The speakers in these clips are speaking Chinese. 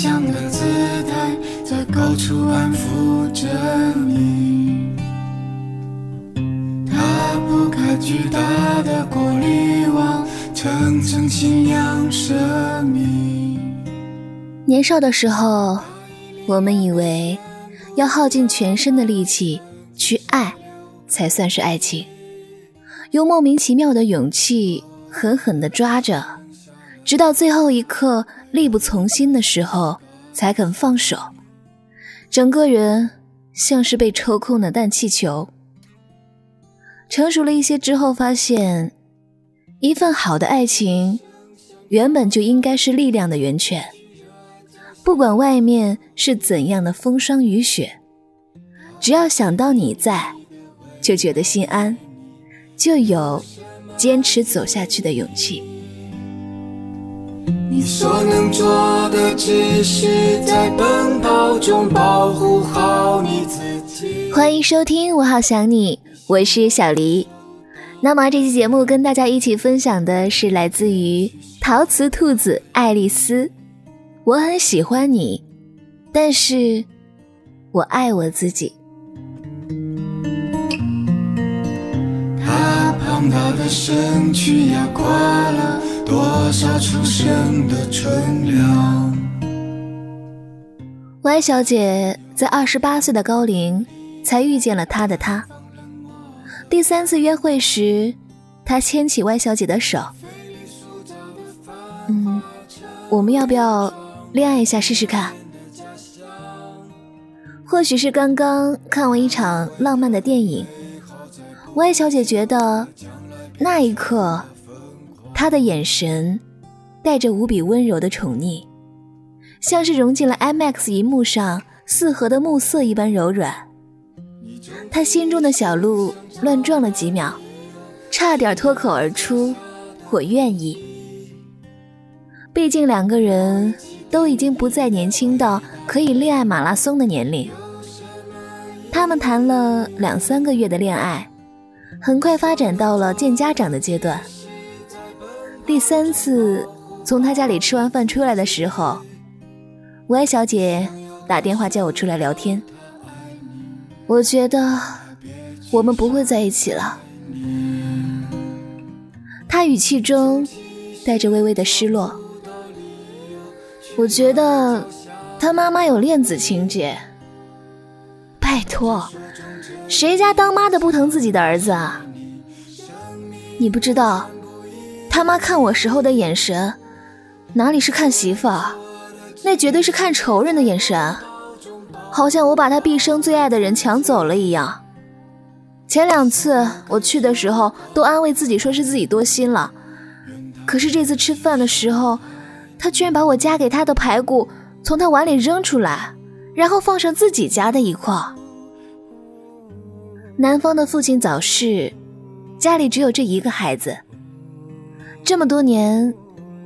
想的姿态，在高处安抚着你。他铺开巨大的过滤网，层层信仰生命。年少的时候，我们以为要耗尽全身的力气去爱，才算是爱情。用莫名其妙的勇气狠狠地抓着，直到最后一刻力不从心的时候才肯放手。整个人像是被抽空的氮气球。成熟了一些之后，发现一份好的爱情原本就应该是力量的源泉。不管外面是怎样的风霜雨雪，只要想到你在，就觉得心安。就有坚持走下去的勇气。你所能做的只是在奔跑中保护好你自己。欢迎收听《我好想你》，我是小黎。那么这期节目跟大家一起分享的是来自于陶瓷兔子爱丽丝。我很喜欢你，但是我爱我自己。庞大的身躯压垮了多少初生的春凉。Y 小姐在二十八岁的高龄才遇见了他的他。第三次约会时，他牵起 Y 小姐的手，嗯，我们要不要恋爱一下试试看？或许是刚刚看完一场浪漫的电影。Y 小姐觉得，那一刻，他的眼神带着无比温柔的宠溺，像是融进了 IMAX 银幕上四合的暮色一般柔软。他心中的小鹿乱撞了几秒，差点脱口而出：“我愿意。”毕竟两个人都已经不再年轻到可以恋爱马拉松的年龄。他们谈了两三个月的恋爱。很快发展到了见家长的阶段。第三次从他家里吃完饭出来的时候，Y 小姐打电话叫我出来聊天。我觉得我们不会在一起了。她语气中带着微微的失落。我觉得他妈妈有恋子情节。拜托。谁家当妈的不疼自己的儿子啊？你不知道，他妈看我时候的眼神，哪里是看媳妇儿，那绝对是看仇人的眼神，好像我把他毕生最爱的人抢走了一样。前两次我去的时候，都安慰自己说是自己多心了，可是这次吃饭的时候，他居然把我夹给他的排骨从他碗里扔出来，然后放上自己夹的一块。男方的父亲早逝，家里只有这一个孩子。这么多年，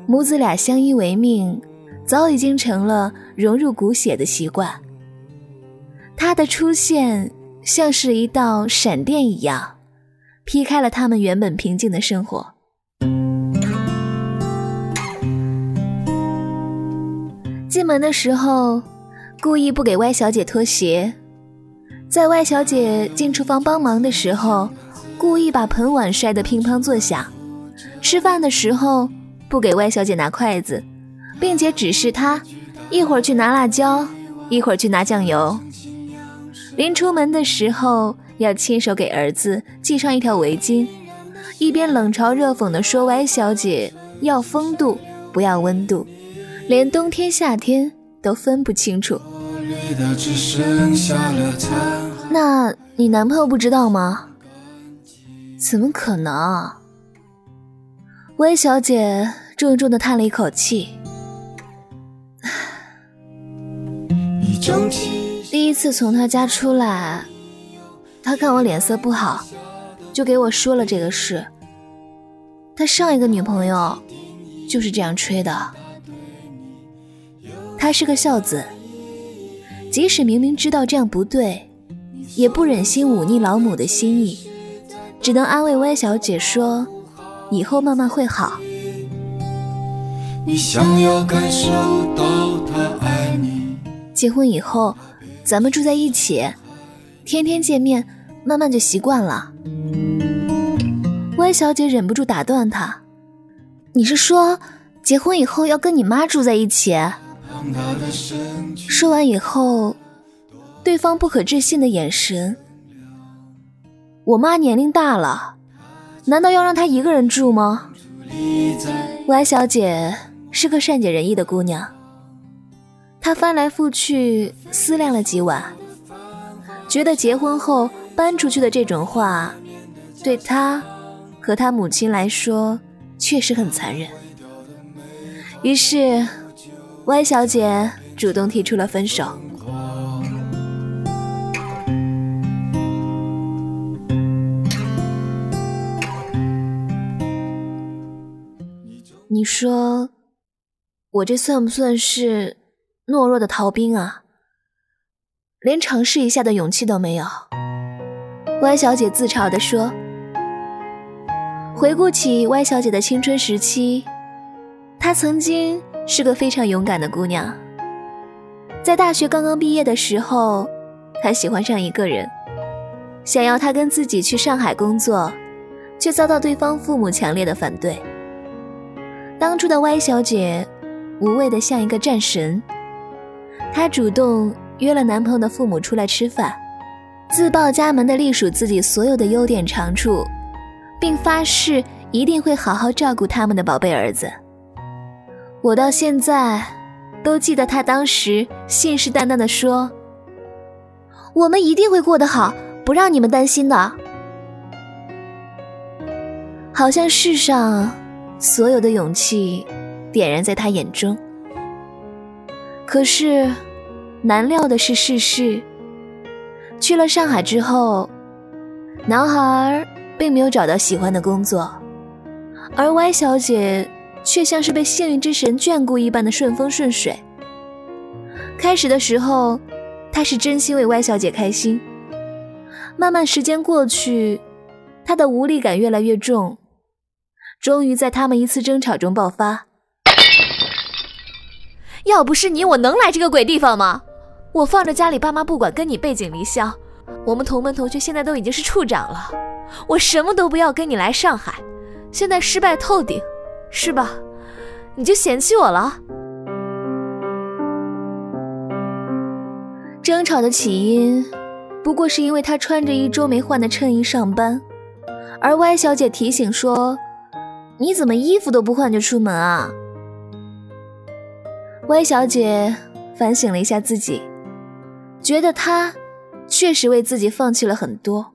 母子俩相依为命，早已经成了融入骨血的习惯。他的出现像是一道闪电一样，劈开了他们原本平静的生活。进门的时候，故意不给歪小姐脱鞋。在外小姐进厨房帮忙的时候，故意把盆碗摔得乒乓作响；吃饭的时候不给外小姐拿筷子，并且指示她一会儿去拿辣椒，一会儿去拿酱油。临出门的时候要亲手给儿子系上一条围巾，一边冷嘲热讽地说：“歪小姐要风度，不要温度，连冬天夏天都分不清楚。”那你男朋友不知道吗？怎么可能？温小姐重重的叹了一口气。第一次从他家出来，他看我脸色不好，就给我说了这个事。他上一个女朋友就是这样吹的。他是个孝子。即使明明知道这样不对，也不忍心忤逆老母的心意，只能安慰歪小姐说：“以后慢慢会好。”你想要感受到他爱结婚以后，咱们住在一起，天天见面，慢慢就习惯了。歪小姐忍不住打断他：“你是说，结婚以后要跟你妈住在一起？”说完以后，对方不可置信的眼神。我妈年龄大了，难道要让她一个人住吗？歪小姐是个善解人意的姑娘，她翻来覆去思量了几晚，觉得结婚后搬出去的这种话，对她和她母亲来说确实很残忍。于是，歪小姐主动提出了分手。你说，我这算不算是懦弱的逃兵啊？连尝试一下的勇气都没有。歪小姐自嘲地说。回顾起歪小姐的青春时期，她曾经是个非常勇敢的姑娘。在大学刚刚毕业的时候，她喜欢上一个人，想要他跟自己去上海工作，却遭到对方父母强烈的反对。当初的歪小姐，无畏的像一个战神。她主动约了男朋友的父母出来吃饭，自报家门的隶属自己所有的优点长处，并发誓一定会好好照顾他们的宝贝儿子。我到现在都记得她当时信誓旦旦的说：“我们一定会过得好，不让你们担心的。”好像世上。所有的勇气点燃在他眼中，可是难料的是，世事去了上海之后，男孩并没有找到喜欢的工作，而歪小姐却像是被幸运之神眷顾一般的顺风顺水。开始的时候，他是真心为歪小姐开心，慢慢时间过去，他的无力感越来越重。终于在他们一次争吵中爆发。要不是你，我能来这个鬼地方吗？我放着家里爸妈不管，跟你背井离乡，我们同门同学现在都已经是处长了，我什么都不要，跟你来上海，现在失败透顶，是吧？你就嫌弃我了？争吵的起因，不过是因为他穿着一周没换的衬衣上班，而歪小姐提醒说。你怎么衣服都不换就出门啊？歪小姐反省了一下自己，觉得她确实为自己放弃了很多。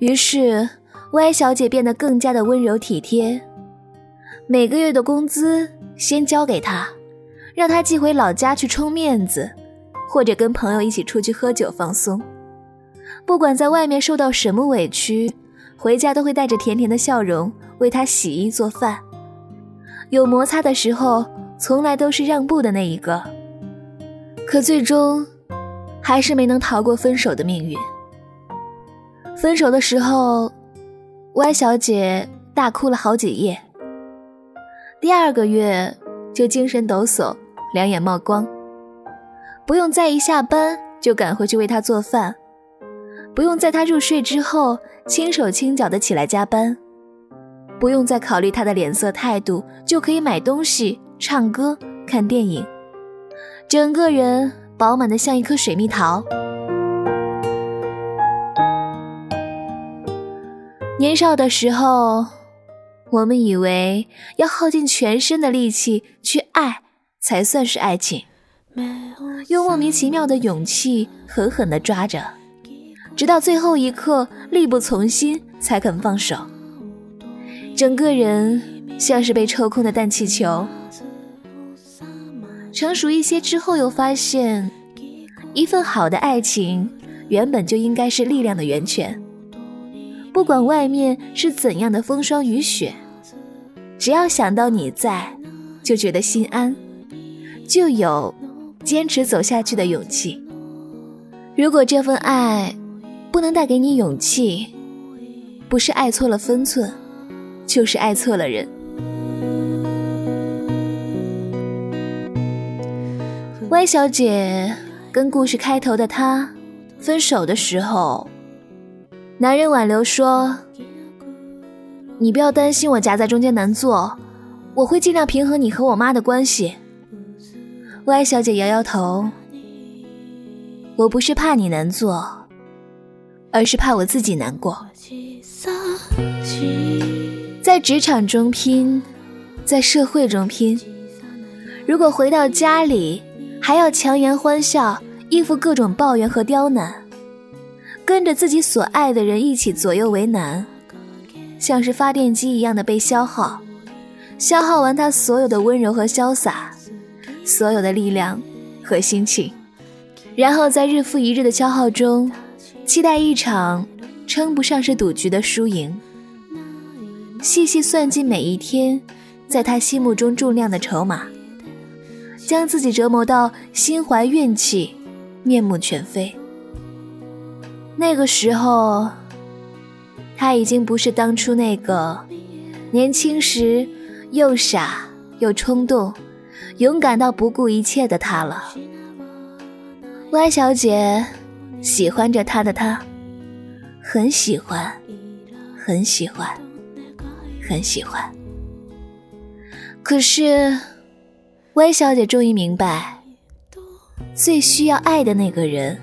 于是，歪小姐变得更加的温柔体贴，每个月的工资先交给他，让他寄回老家去充面子，或者跟朋友一起出去喝酒放松。不管在外面受到什么委屈，回家都会带着甜甜的笑容。为他洗衣做饭，有摩擦的时候，从来都是让步的那一个。可最终，还是没能逃过分手的命运。分手的时候，歪小姐大哭了好几夜。第二个月就精神抖擞，两眼冒光，不用再一下班就赶回去为他做饭，不用在他入睡之后轻手轻脚的起来加班。不用再考虑他的脸色态度，就可以买东西、唱歌、看电影，整个人饱满的像一颗水蜜桃。年少的时候，我们以为要耗尽全身的力气去爱，才算是爱情，用莫名其妙的勇气狠狠地抓着，直到最后一刻力不从心，才肯放手。整个人像是被抽空的氮气球。成熟一些之后，又发现，一份好的爱情原本就应该是力量的源泉。不管外面是怎样的风霜雨雪，只要想到你在，就觉得心安，就有坚持走下去的勇气。如果这份爱不能带给你勇气，不是爱错了分寸。就是爱错了人。歪小姐跟故事开头的她分手的时候，男人挽留说：“你不要担心我夹在中间难做，我会尽量平衡你和我妈的关系。”Y 小姐摇摇头：“我不是怕你难做，而是怕我自己难过。在职场中拼，在社会中拼，如果回到家里。”还要强颜欢笑，应付各种抱怨和刁难，跟着自己所爱的人一起左右为难，像是发电机一样的被消耗，消耗完他所有的温柔和潇洒，所有的力量和心情，然后在日复一日的消耗中，期待一场称不上是赌局的输赢，细细算计每一天，在他心目中重量的筹码。将自己折磨到心怀怨气，面目全非。那个时候，他已经不是当初那个年轻时又傻又冲动、勇敢到不顾一切的他了。歪小姐喜欢着他的他，很喜欢，很喜欢，很喜欢。可是。温小姐终于明白，最需要爱的那个人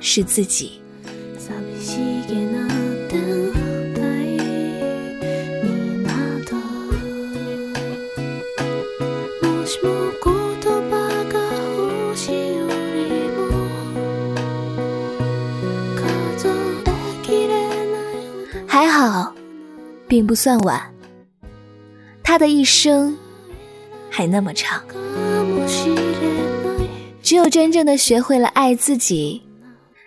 是自己。并不算晚。他的一生。还那么长，只有真正的学会了爱自己，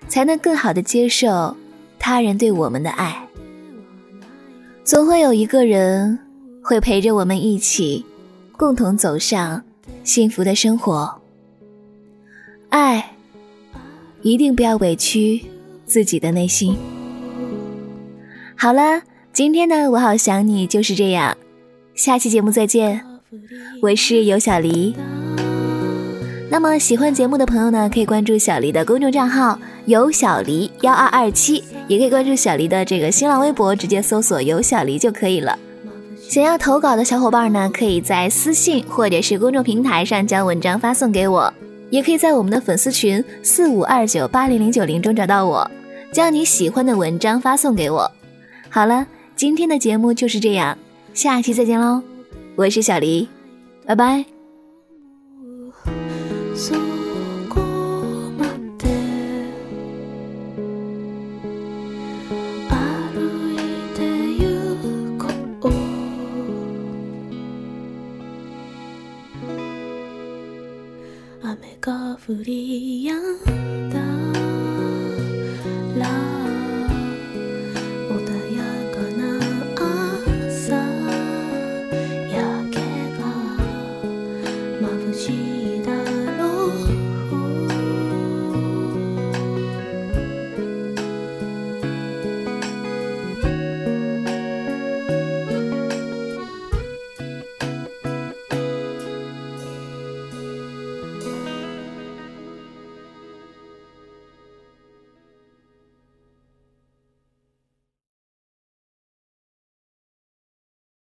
才能更好的接受他人对我们的爱。总会有一个人会陪着我们一起，共同走上幸福的生活。爱，一定不要委屈自己的内心。好了，今天的我好想你就是这样，下期节目再见。我是尤小黎。那么喜欢节目的朋友呢，可以关注小黎的公众账号“尤小黎幺二二七”，也可以关注小黎的这个新浪微博，直接搜索“尤小黎”就可以了。想要投稿的小伙伴呢，可以在私信或者是公众平台上将文章发送给我，也可以在我们的粉丝群四五二九八零零九零中找到我，将你喜欢的文章发送给我。好了，今天的节目就是这样，下期再见喽。我是小黎，拜拜。雨が降り我不轻。